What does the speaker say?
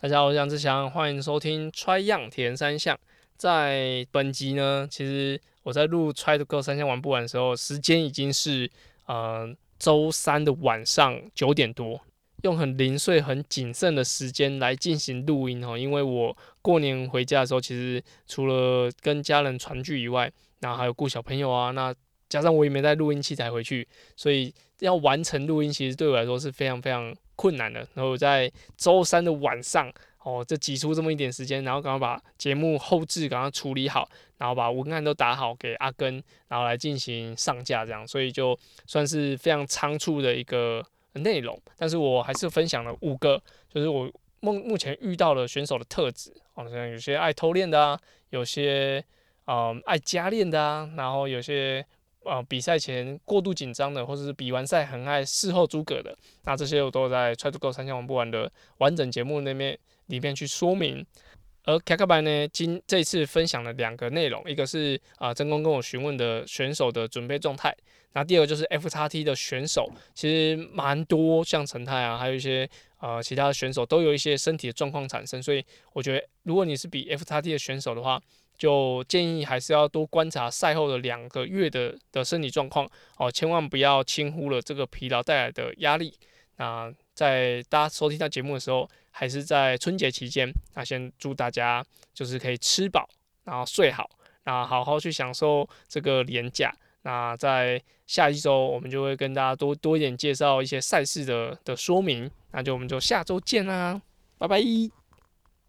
大家好，我是杨志祥，欢迎收听 Try 样铁人三项。在本集呢，其实我在录 Try to Go 三项玩不完的时候，时间已经是呃周三的晚上九点多，用很零碎、很谨慎的时间来进行录音哦。因为我过年回家的时候，其实除了跟家人团聚以外，然后还有顾小朋友啊，那加上我也没带录音器材回去，所以要完成录音，其实对我来说是非常非常。困难的，然后在周三的晚上，哦，就挤出这么一点时间，然后赶快把节目后置赶快处理好，然后把文案都打好给阿根，然后来进行上架，这样，所以就算是非常仓促的一个内容，但是我还是分享了五个，就是我目目前遇到的选手的特质，哦，像有些爱偷练的啊，有些嗯爱加练的啊，然后有些。呃，比赛前过度紧张的，或者是比完赛很爱事后诸葛的，那这些我都在 Try to Go 三千玩不完的完整节目那边里面去说明。而卡卡白呢，今这次分享了两个内容，一个是啊，真功跟我询问的选手的准备状态，那第二个就是 F 叉 T 的选手，其实蛮多，像陈太啊，还有一些呃其他的选手都有一些身体的状况产生，所以我觉得如果你是比 F 叉 T 的选手的话，就建议还是要多观察赛后的两个月的的身体状况哦，千万不要轻忽了这个疲劳带来的压力。那在大家收听到节目的时候，还是在春节期间，那先祝大家就是可以吃饱，然后睡好，那好好去享受这个年假。那在下一周，我们就会跟大家多多一点介绍一些赛事的的说明。那就我们就下周见啦，拜拜。